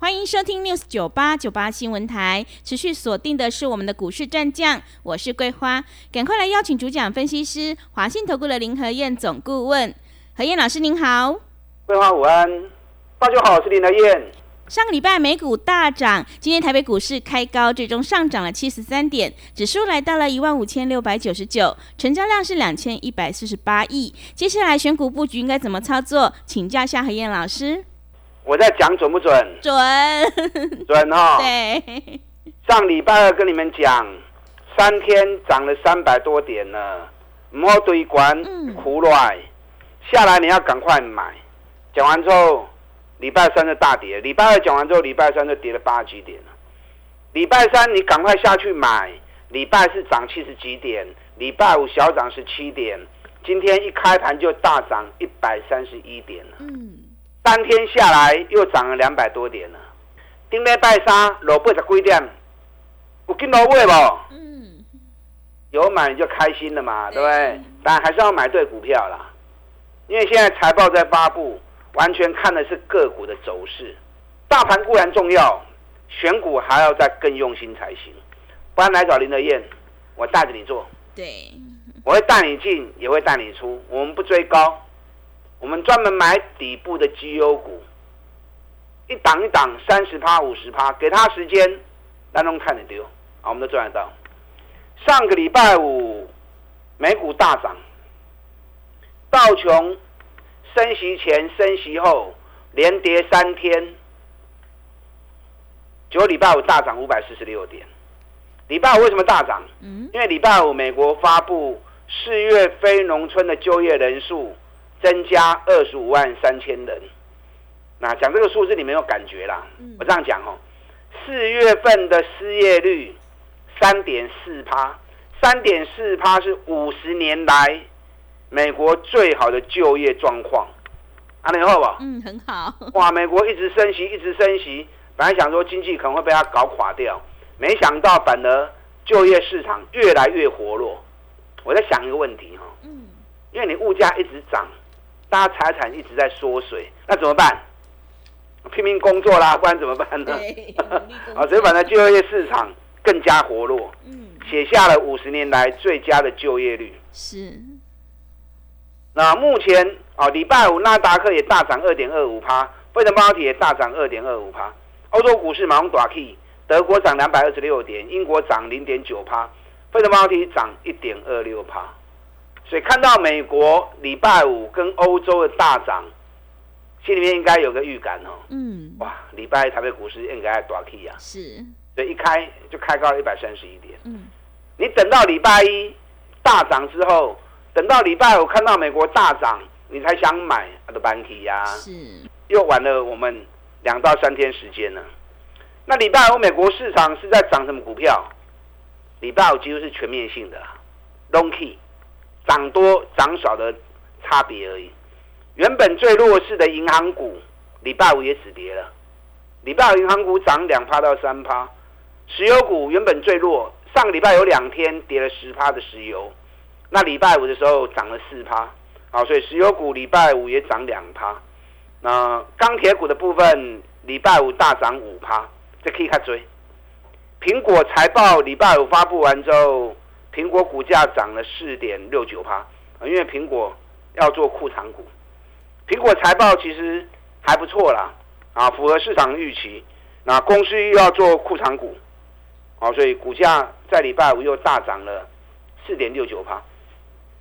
欢迎收听 News 九八九八新闻台，持续锁定的是我们的股市战将，我是桂花，赶快来邀请主讲分析师华信投顾的林和燕总顾问，何燕老师您好，桂花午安，大家好，我是林和燕。上个礼拜美股大涨，今天台北股市开高，最终上涨了七十三点，指数来到了一万五千六百九十九，成交量是两千一百四十八亿。接下来选股布局应该怎么操作？请教一下何燕老师。我在讲准不准？准，准哈。对，上礼拜二跟你们讲，三天涨了三百多点呢，摸堆关胡乱下来，你要赶快买。讲完之后，礼拜三就大跌，礼拜二讲完之后，礼拜三就跌了八几点了。礼拜三你赶快下去买，礼拜四涨七十几点，礼拜五小涨十七点，今天一开盘就大涨一百三十一点了。嗯。三天下来又涨了两百多点了，顶礼拜三落八十几点，有进落位不？嗯，有买你就开心了嘛，对不对？但还是要买对股票啦，因为现在财报在发布，完全看的是个股的走势。大盘固然重要，选股还要再更用心才行。不然来找林德燕，我带着你做。对，我会带你进，也会带你出，我们不追高。我们专门买底部的绩优股，一档一档三十趴五十趴，给他时间，那能看得丢啊，我们都赚得到。上个礼拜五美股大涨，道琼升息前升息后连跌三天，九礼拜五大涨五百四十六点。礼拜五为什么大涨？嗯，因为礼拜五美国发布四月非农村的就业人数。增加二十五万三千人，那讲这个数字你没有感觉啦。我这样讲哦，四月份的失业率三点四趴，三点四趴是五十年来美国最好的就业状况。啊，你好不？嗯，很好。哇，美国一直升息，一直升息，本来想说经济可能会被它搞垮掉，没想到反而就业市场越来越活络。我在想一个问题哈，嗯，因为你物价一直涨。大家财产一直在缩水，那怎么办？拼命工作啦，不然怎么办呢？啊，所以反正就业市场更加活络，嗯，写下了五十年来最佳的就业率。是。那目前啊，礼拜五纳达克也大涨二点二五趴，费城半导体也大涨二点二五趴，欧洲股市马上大 K，德国涨两百二十六点，英国涨零点九趴，费城半导体涨一点二六趴。所以看到美国礼拜五跟欧洲的大涨，心里面应该有个预感哦。嗯。哇，礼拜一台北股市应该大 key 啊。是。所以一开就开高了一百三十一点。嗯。你等到礼拜一大涨之后，等到礼拜五看到美国大涨，你才想买，啊，都搬 K 呀。是。又晚了我们两到三天时间呢。那礼拜五美国市场是在涨什么股票？礼拜五几乎是全面性的，Long Key。涨多涨少的差别而已。原本最弱势的银行股，礼拜五也止跌了。礼拜五银行股涨两趴到三趴。石油股原本最弱，上个礼拜有两天跌了十趴的石油，那礼拜五的时候涨了四趴。好，所以石油股礼拜五也涨两趴。那钢铁股的部分，礼拜五大涨五趴，这可以看追。苹果财报礼拜五发布完之后。苹果股价涨了四点六九趴，因为苹果要做库藏股。苹果财报其实还不错啦，啊，符合市场预期。那公司又要做库藏股，啊，所以股价在礼拜五又大涨了四点六九趴。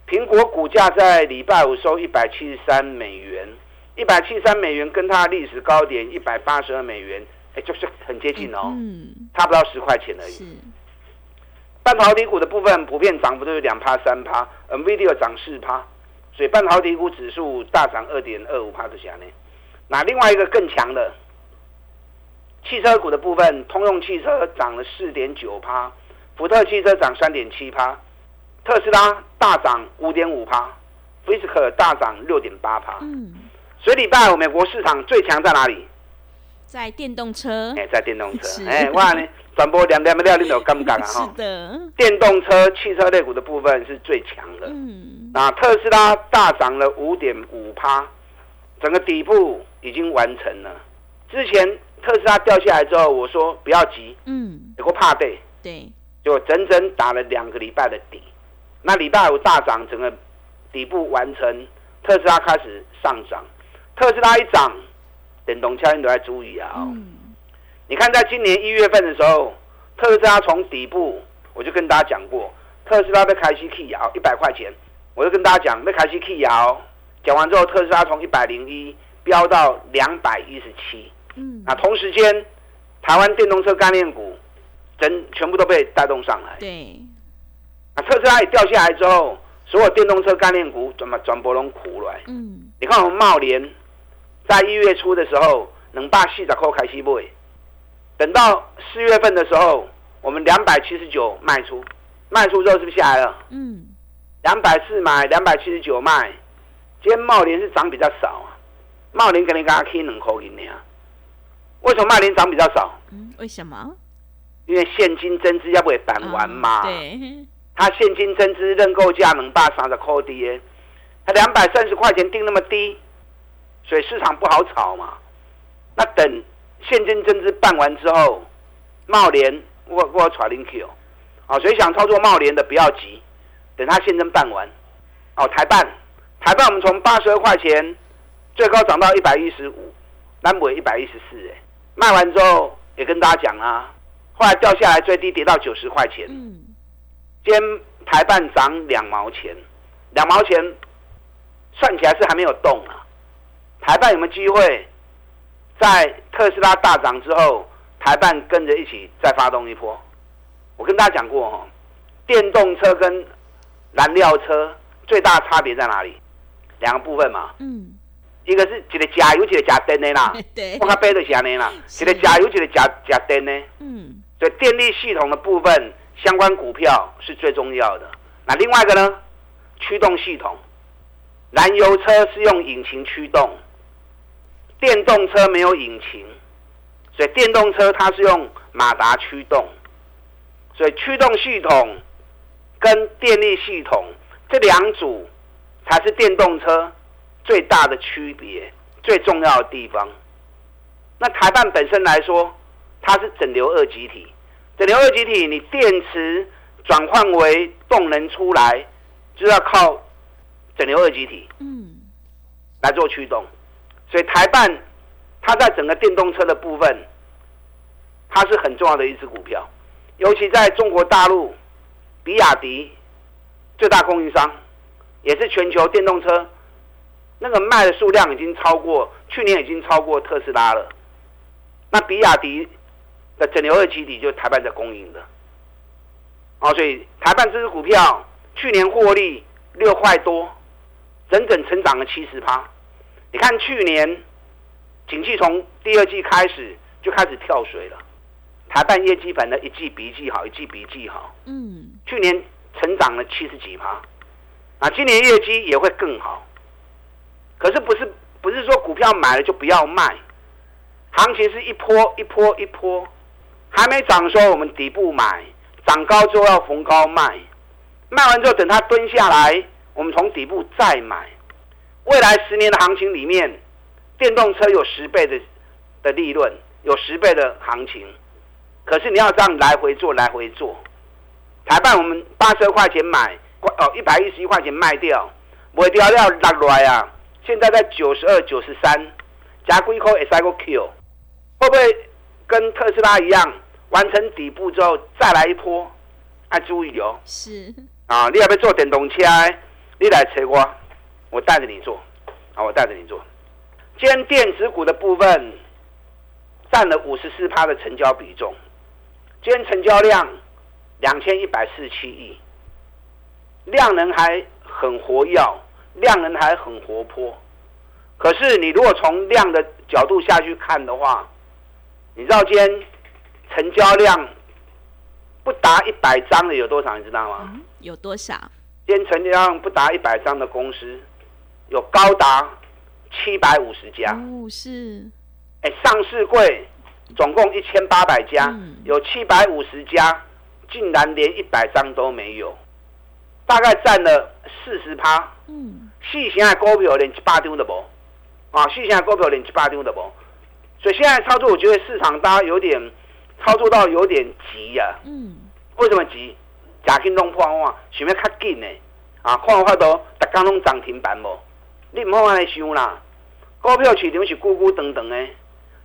苹果股价在礼拜五收一百七十三美元，一百七十三美元跟它历史高点一百八十二美元，哎，就是很接近哦，嗯，差不到十块钱而已。半导体股的部分普遍涨幅都是两趴三趴，NVIDIA 涨四趴，所以半导体股指数大涨二点二五趴的下呢。那另外一个更强的汽车股的部分，通用汽车涨了四点九趴，福特汽车涨三点七趴特斯拉大涨五点五趴，菲斯克大涨六点八趴。嗯，所以礼拜五美国市场最强在哪里？在电动车，哎，在电动车是。哎，哇呢，转播两两不了，你有尴尬啊是 哈。的，电动车、汽车类股的部分是最强的。嗯，那特斯拉大涨了五点五趴，整个底部已经完成了。之前特斯拉掉下来之后，我说不要急，嗯，有个怕对，对，就整整打了两个礼拜的底。那礼拜五大涨，整个底部完成，特斯拉开始上涨。特斯拉一涨，电动车你都在注意啊、哦。嗯，你看，在今年一月份的时候，特斯拉从底部，我就跟大家讲过，特斯拉被开西 K 摇一百块钱，我就跟大家讲被开西 K 摇。讲完之后，特斯拉从一百零一飙到两百一十七。嗯，那同时间，台湾电动车概念股整全部都被带动上来。对，那特斯拉也掉下来之后，所有电动车概念股怎么转播龙苦来？嗯，你看我们茂联在一月初的时候，能把四十块开始买，等到四月份的时候，我们两百七十九卖出，卖出之后是不是下来了？嗯，两百四买，两百七十九卖。今天茂林是涨比较少啊，茂联给你刚刚 K 两块银呢。为什么茂林涨比较少？嗯，为什么？因为现金增资要不会板完嘛。嗯对，它现金增资认购价能把三十块低，它两百三十块钱定那么低，所以市场不好炒嘛。那等现金增资办完之后，茂联我我传零 Q，啊，所以想操作茂联的不要急，等它现金办完。哦，台办，台办我们从八十二块钱最高涨到一百一十五，南北一百一十四，哎，卖完之后也跟大家讲啊，后来掉下来最低跌到九十块钱。嗯，今天台办涨两毛钱，两毛钱算起来是还没有动啊。台办有没有机会在特斯拉大涨之后，台办跟着一起再发动一波？我跟大家讲过哈，电动车跟燃料车最大差别在哪里？两个部分嘛，嗯，一个是一个加油，一个加电的啦。对我，看背的是安尼啦，是一个加油，一个加加电的。嗯，所以电力系统的部分相关股票是最重要的。那另外一个呢，驱动系统，燃油车是用引擎驱动，电动车没有引擎，所以电动车它是用马达驱动，所以驱动系统跟电力系统这两组才是电动车最大的区别，最重要的地方。那台办本身来说，它是整流二极体，整流二极体，你电池转换为动能出来，就要靠整流二极体嗯，来做驱动。所以台办它在整个电动车的部分，它是很重要的一只股票，尤其在中国大陆，比亚迪最大供应商，也是全球电动车那个卖的数量已经超过去年已经超过特斯拉了。那比亚迪的整流二极体就是台办在供应的，哦，所以台办这只股票去年获利六块多，整整成长了七十趴。你看去年景气从第二季开始就开始跳水了，台办业绩反正一季比一季好，一季比一季好。嗯，去年成长了七十几趴，啊，今年业绩也会更好。可是不是不是说股票买了就不要卖，行情是一波一波一波，还没涨的时候我们底部买，涨高之后要逢高卖，卖完之后等它蹲下来，我们从底部再买。未来十年的行情里面，电动车有十倍的的利润，有十倍的行情，可是你要这样来回做，来回做。台办我们八十二块钱买，哦一百一十一块钱卖掉，卖掉要落来啊！现在在九十二、九十三，加几口也塞个 Q，会不会跟特斯拉一样，完成底部之后再来一波？要注意哦！是，啊，你要不要做电动车？你来找我，我带着你做，啊，我带着你做。今天电子股的部分占了五十四趴的成交比重，今天成交量两千一百四十七亿，量能还很活跃，量能还很活泼。可是你如果从量的角度下去看的话，你知道今天成交量不达一百张的有多少？你知道吗？嗯，有多少？今天成交量不达一百张的公司，有高达七百五十家。哦，是，哎，上市柜总共一千八百家，嗯有七百五十家竟然连一百张都没有，大概占了四十趴。嗯，细型的股票连一百张都无，啊，细型的股票连一百张都无。所以现在操作，我觉得市场大家有点操作到有点急呀、嗯，为什么急？假金弄破话，想要较紧呢？啊，看有法度，逐工拢涨停板无？你唔好安尼想啦。股票市场是咕咕等等的，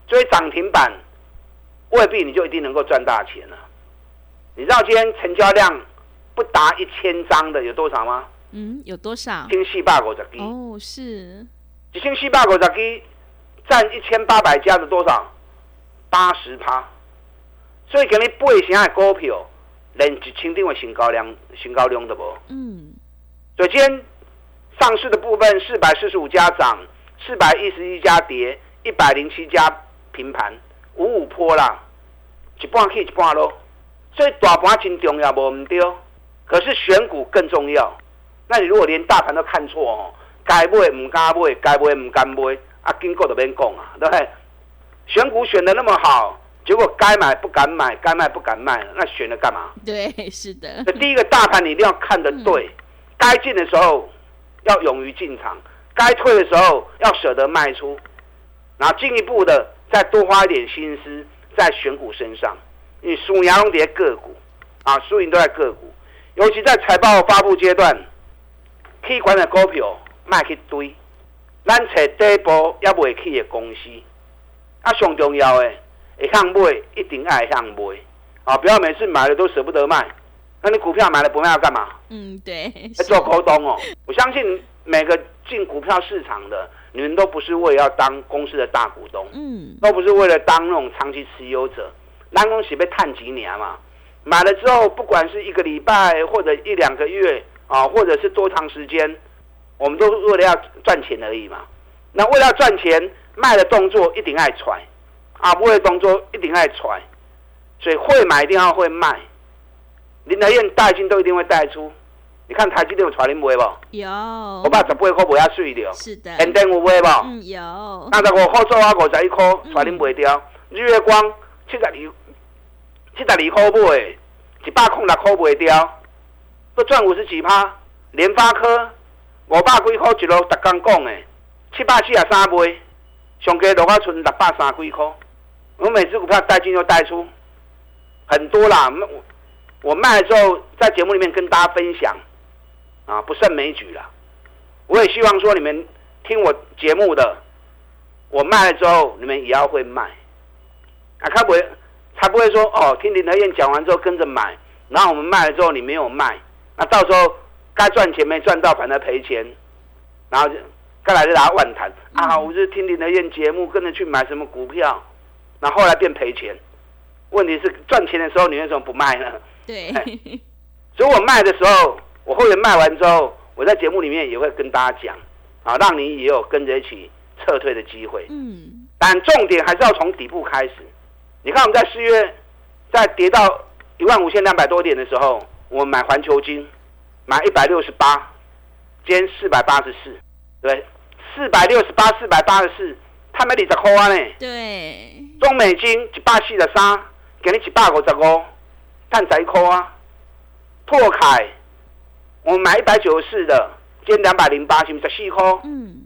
追涨停板未必你就一定能够赚大钱了。你知道今天成交量不达一千张的有多少吗？嗯，有多少一？千四百五十支，哦，是，一千四百五十支占一千八百家的多少？八十趴。所以今日八成的股票连一千张的成交量、成交量都无。嗯，所以今天上市的部分四百四十五家涨，四百一十一家跌，一百零七家平盘，五五坡啦，一半去一半咯。所以大盘真重要，无唔对。可是选股更重要。那你如果连大盘都看错哦，该买唔敢买，该买唔敢买，啊，经过就免讲啊，对不对？选股选的那么好，结果该买不敢买，该卖不敢卖，那选了干嘛？对，是的那，第一个大盘你一定要看得对，该进的时候要勇于进场，该退的时候要舍得卖出，然后进一步的再多花一点心思在选股身上。因为输赢拢跌个股啊，输赢都在个股，尤其在财报发布阶段，可以管的股票卖去堆，咱找底部也未去的公司，啊，上重要的会向买，一定爱向买啊，不要每次买了都舍不得卖。那你股票买了不卖要干嘛？嗯，对，要做沟通哦。我相信每个进股票市场的，你们都不是为了要当公司的大股东，嗯，都不是为了当那种长期持有者。咱恭喜被探几年嘛，买了之后，不管是一个礼拜或者一两个月啊，或者是多长时间，我们都是为了要赚钱而已嘛。那为了要赚钱，卖的动作一定爱揣，啊，不会动作一定爱揣，所以会买一定要会卖。林德燕带进都一定会带出。你看台积电有传恁买无？有，我把十八块卖啊水了。是的，现电有买无？嗯，有，三十五块做啊，五十一块传恁卖掉。日月光七十二七十二块买，一百空六块卖掉，都赚五十几趴。联发科五百几块一路，逐工讲的，七百四十三卖，上加落啊剩六百三几块。我每只股票带进又带出，很多啦。我我卖了之后，在节目里面跟大家分享，啊，不胜枚举了。我也希望说你们听我节目的，我卖了之后，你们也要会卖，啊，他不会，才不会说哦，听林德燕讲完之后跟着买，然后我们卖了之后你没有卖，那到时候该赚钱没赚到，反而赔钱，然后就该来就拿万谈。啊，我是听林德燕节目跟着去买什么股票，那后后来变赔钱，问题是赚钱的时候你为什么不卖呢？对，所以我卖的时候，我会员卖完之后，我在节目里面也会跟大家讲，啊，让你也有跟着一起撤退的机会。嗯，但重点还是要从底部开始。你看我们在四月，在跌到一万五千两百多点的时候，我们买环球金，买一百六十八，今天四百八十四，对，四百六十八、四百八十四，他没二十块啊呢。对，中美金一百四十三，给你一百五十五，赚十一块啊。拓凯，我们买一百九十四的，今天两百零八，是不是十四块？嗯，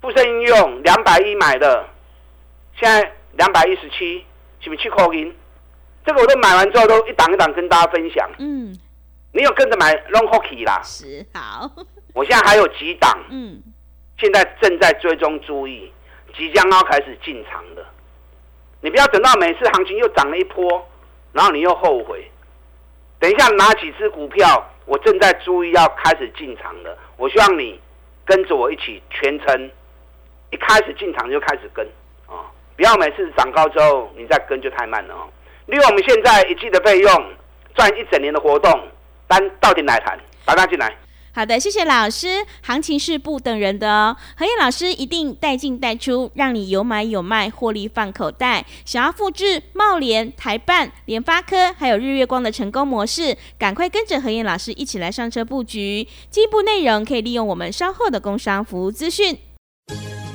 富盛应用两百一买的，现在两百一十七，是不是七块银？这个我都买完之后，都一档一档跟大家分享。嗯，你有跟着买 Long Hockey 啦？是好，我现在还有几档，嗯，现在正在追踪注意，即将要开始进场的。你不要等到每次行情又涨了一波，然后你又后悔。等一下拿几只股票，我正在注意要开始进场了。我希望你跟着我一起全程，一开始进场就开始跟啊、不要每次涨高之后你再跟就太慢了哦。利用我们现在一季的费用赚一整年的活动，单到底来谈，把它进来。好的，谢谢老师。行情是不等人的哦，何燕老师一定带进带出，让你有买有卖，获利放口袋。想要复制茂联、台办、联发科还有日月光的成功模式，赶快跟着何燕老师一起来上车布局。进一步内容可以利用我们稍后的工商服务资讯。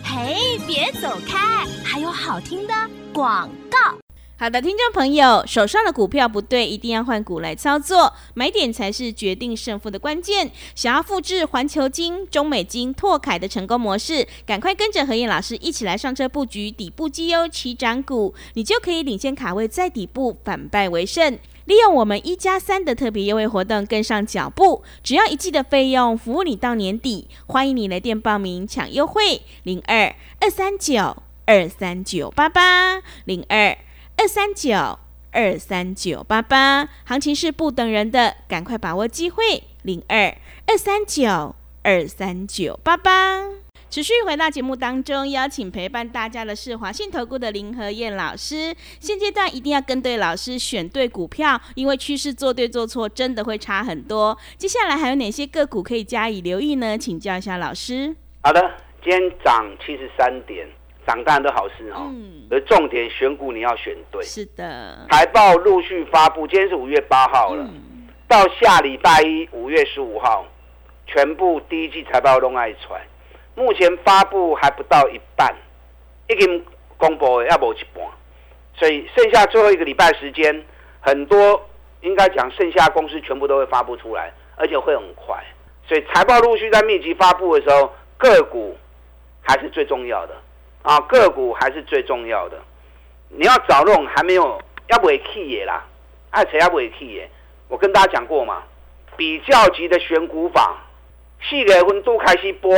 嘿，别走开，还有好听的广告。好的，听众朋友，手上的股票不对，一定要换股来操作，买点才是决定胜负的关键。想要复制环球金、中美金、拓凯的成功模式，赶快跟着何燕老师一起来上车布局底部绩优起涨股，你就可以领先卡位在底部，反败为胜。利用我们一加三的特别优惠活动，跟上脚步，只要一季的费用，服务你到年底。欢迎你来电报名抢优惠，零二二三九二三九八八零二。二三九二三九八八，行情是不等人的，赶快把握机会。零二二三九二三九八八，持续回到节目当中，邀请陪伴大家的是华信投顾的林和燕老师。现阶段一定要跟对老师，选对股票，因为趋势做对做错真的会差很多。接下来还有哪些个股可以加以留意呢？请教一下老师。好的，今天涨七十三点。涨当然都好事哦，而重点选股你要选对。是的，财报陆续发布，今天是五月八号了，到下礼拜一五月十五号，全部第一季财报都爱出来。目前发布还不到一半，已经公布要无一半，所以剩下最后一个礼拜时间，很多应该讲剩下公司全部都会发布出来，而且会很快。所以财报陆续在密集发布的时候，个股还是最重要的。啊，个股还是最重要的。你要找那种还没有要尾气的啦，爱谁要尾气的？我跟大家讲过嘛，比较级的选股法，四月份都开始播，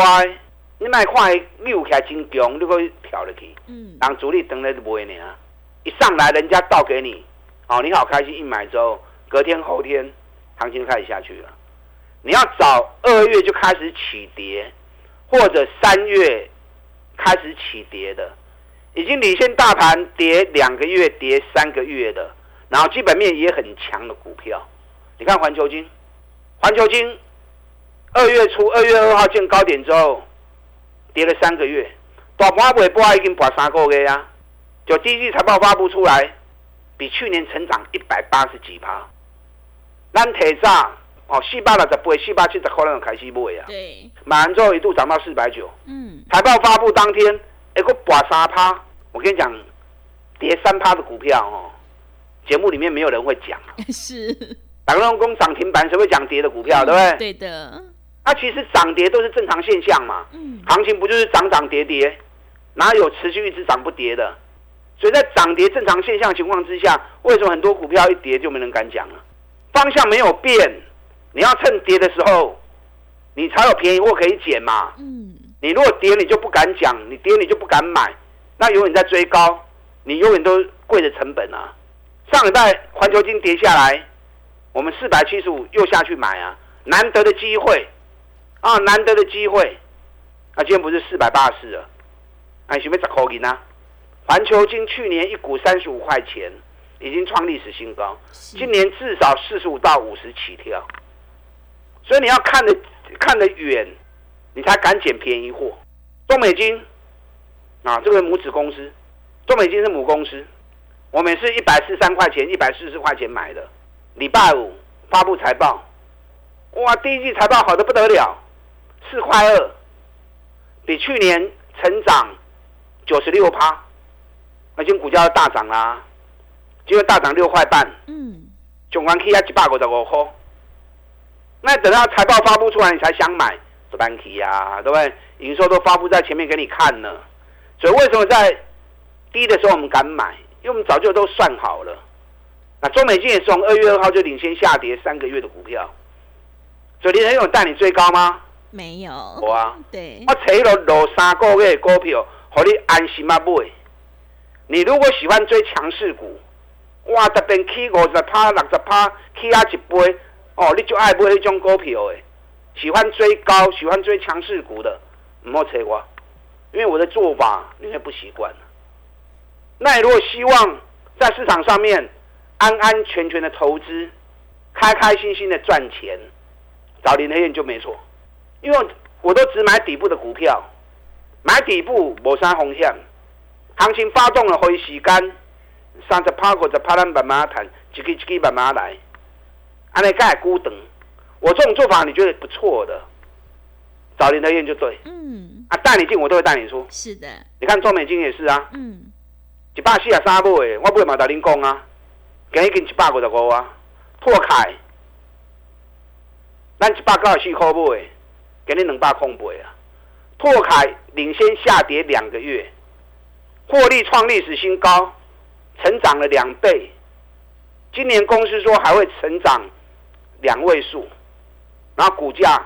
你卖看六起来真强，你可以跳入去。嗯。当主力等来就买呢，一上来人家倒给你，哦，你好开心，一买之后，隔天后天行情开始下去了。你要找二月就开始起跌，或者三月。开始起跌的，已经领先大盘跌两个月、跌三个月的，然后基本面也很强的股票。你看环球金，环球金二月初二月二号见高点之后，跌了三个月，大盘尾波已经破三个月啊，就第一季财报发布出来，比去年成长一百八十几趴。咱提早哦，四百六十八、四百七十可能开始买啊。对。买完之后一度涨到四百九。嗯。财报发布当天，一个刮三趴。我跟你讲，跌三趴的股票哦，节目里面没有人会讲。是。打个工涨停板，谁会讲跌的股票？对不对？对的。那其实涨跌都是正常现象嘛。嗯。行情不就是涨涨跌跌？哪有持续一直涨不跌的？所以在涨跌正常现象情况之下，为什么很多股票一跌就没人敢讲了？方向没有变。你要趁跌的时候，你才有便宜货可以捡嘛。嗯，你如果跌，你就不敢讲；你跌，你就不敢买，那永远在追高，你永远都贵的成本啊。上礼拜环球金跌下来，我们四百七十五又下去买啊，难得的机会啊，难得的机会。啊今天不是四百八十四了？哎，准备十块银啊？环球金去年一股三十五块钱，已经创历史新高，今年至少四十五到五十起跳。所以你要看得看得远，你才敢捡便宜货。中美金啊，这个母子公司，中美金是母公司，我们是一百四三块钱、一百四十块钱买的。礼拜五发布财报，哇，第一季财报好的不得了，四块二，比去年成长九十六趴，那今股价大涨啦，今天大涨六块半，嗯，总关 K 啊一百五十五块。那等到财报发布出来，你才想买，是班奇呀，对不对？营收都发布在前面给你看了，所以为什么在低的时候我们敢买？因为我们早就都算好了。那中美金也是从二月二号就领先下跌三个月的股票，所以你很有带你追高吗？没有。我啊，对。我扯了落三个月的股票，让你安心啊买。你如果喜欢追强势股，哇，这边起五十趴、六十趴，起啊一倍。哦，你就爱买那种股票诶，喜欢追高、喜欢追强势股的，唔好扯我，因为我的做法你也不习惯。那你如果希望在市场上面安安全全的投资，开开心心的赚钱，找林黑燕就没错。因为我都只买底部的股票，买底部无啥风险。行情发动了，可以时间三十趴或者趴咱慢慢谈，一支一支慢慢来。安尼盖孤等，我这种做法你觉得不错的，找林德燕就对。嗯，啊，带你进我都会带你出。是的，你看中美金也是啊，嗯，一百四十三买的，我买嘛甲恁讲啊，今已经一百五十五啊，破开，咱一百九十四块买的，今日两百空八啊，破开领先下跌两个月，获利创历史新高，成长了两倍。今年公司说还会成长两位数，然后股价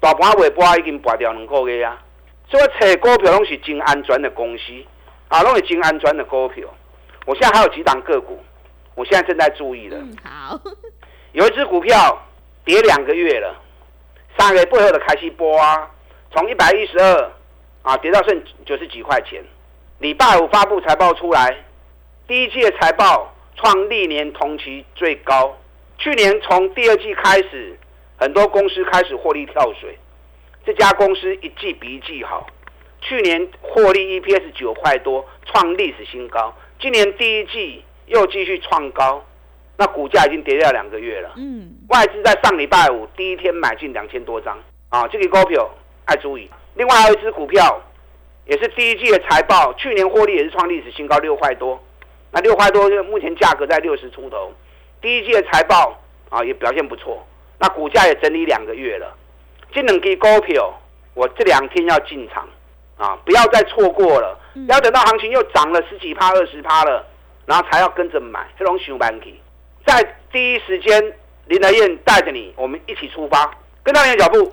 大盘尾波已经拔掉两个月啊，所以找股票拢是真安全的公司。啊，拢是真安全的股票。我现在还有几档个股，我现在正在注意的。嗯，好，有一只股票跌两个月了，三个月背后的开始波啊，从一百一十二啊跌到剩九十几块钱。礼拜五发布财报出来，第一季的财报创历年同期最高。去年从第二季开始，很多公司开始获利跳水，这家公司一季比一季好。去年获利 EPS 九块多，创历史新高。今年第一季又继续创高，那股价已经跌掉两个月了。嗯，外资在上礼拜五第一天买进两千多张啊，这个股票爱注意。另外还有一只股票，也是第一季的财报，去年获利也是创历史新高六块多，那六块多就目前价格在六十出头。第一季的财报啊也表现不错，那股价也整理两个月了。这两支股票我这两天要进场啊，不要再错过了，要等到行情又涨了十几趴、二十趴了，然后才要跟着买，这种熊板起。在第一时间，林德燕带着你，我们一起出发，跟上你的脚步。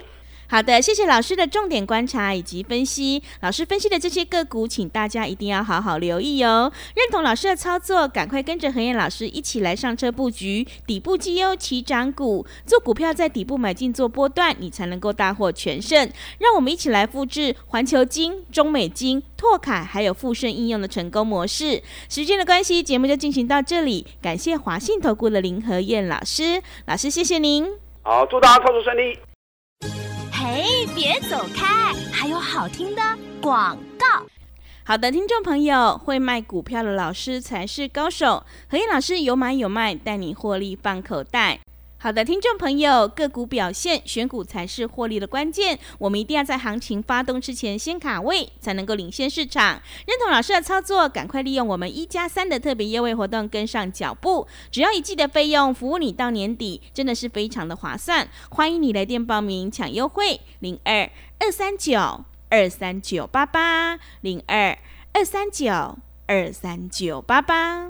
好的，谢谢老师的重点观察以及分析。老师分析的这些个股，请大家一定要好好留意哦。认同老师的操作，赶快跟着何燕老师一起来上车布局底部绩优起涨股，做股票在底部买进做波段，你才能够大获全胜。让我们一起来复制环球金、中美金、拓凯还有富盛应用的成功模式。时间的关系，节目就进行到这里。感谢华信投顾的林何燕老师，老师谢谢您。好，祝大家操作顺利。哎，别走开，还有好听的广告。好的，听众朋友，会卖股票的老师才是高手。何燕老师有买有卖，带你获利放口袋。好的，听众朋友，个股表现，选股才是获利的关键。我们一定要在行情发动之前先卡位，才能够领先市场。认同老师的操作，赶快利用我们一加三的特别优惠活动跟上脚步。只要一季的费用，服务你到年底，真的是非常的划算。欢迎你来电报名抢优惠，零二二三九二三九八八零二二三九二三九八八。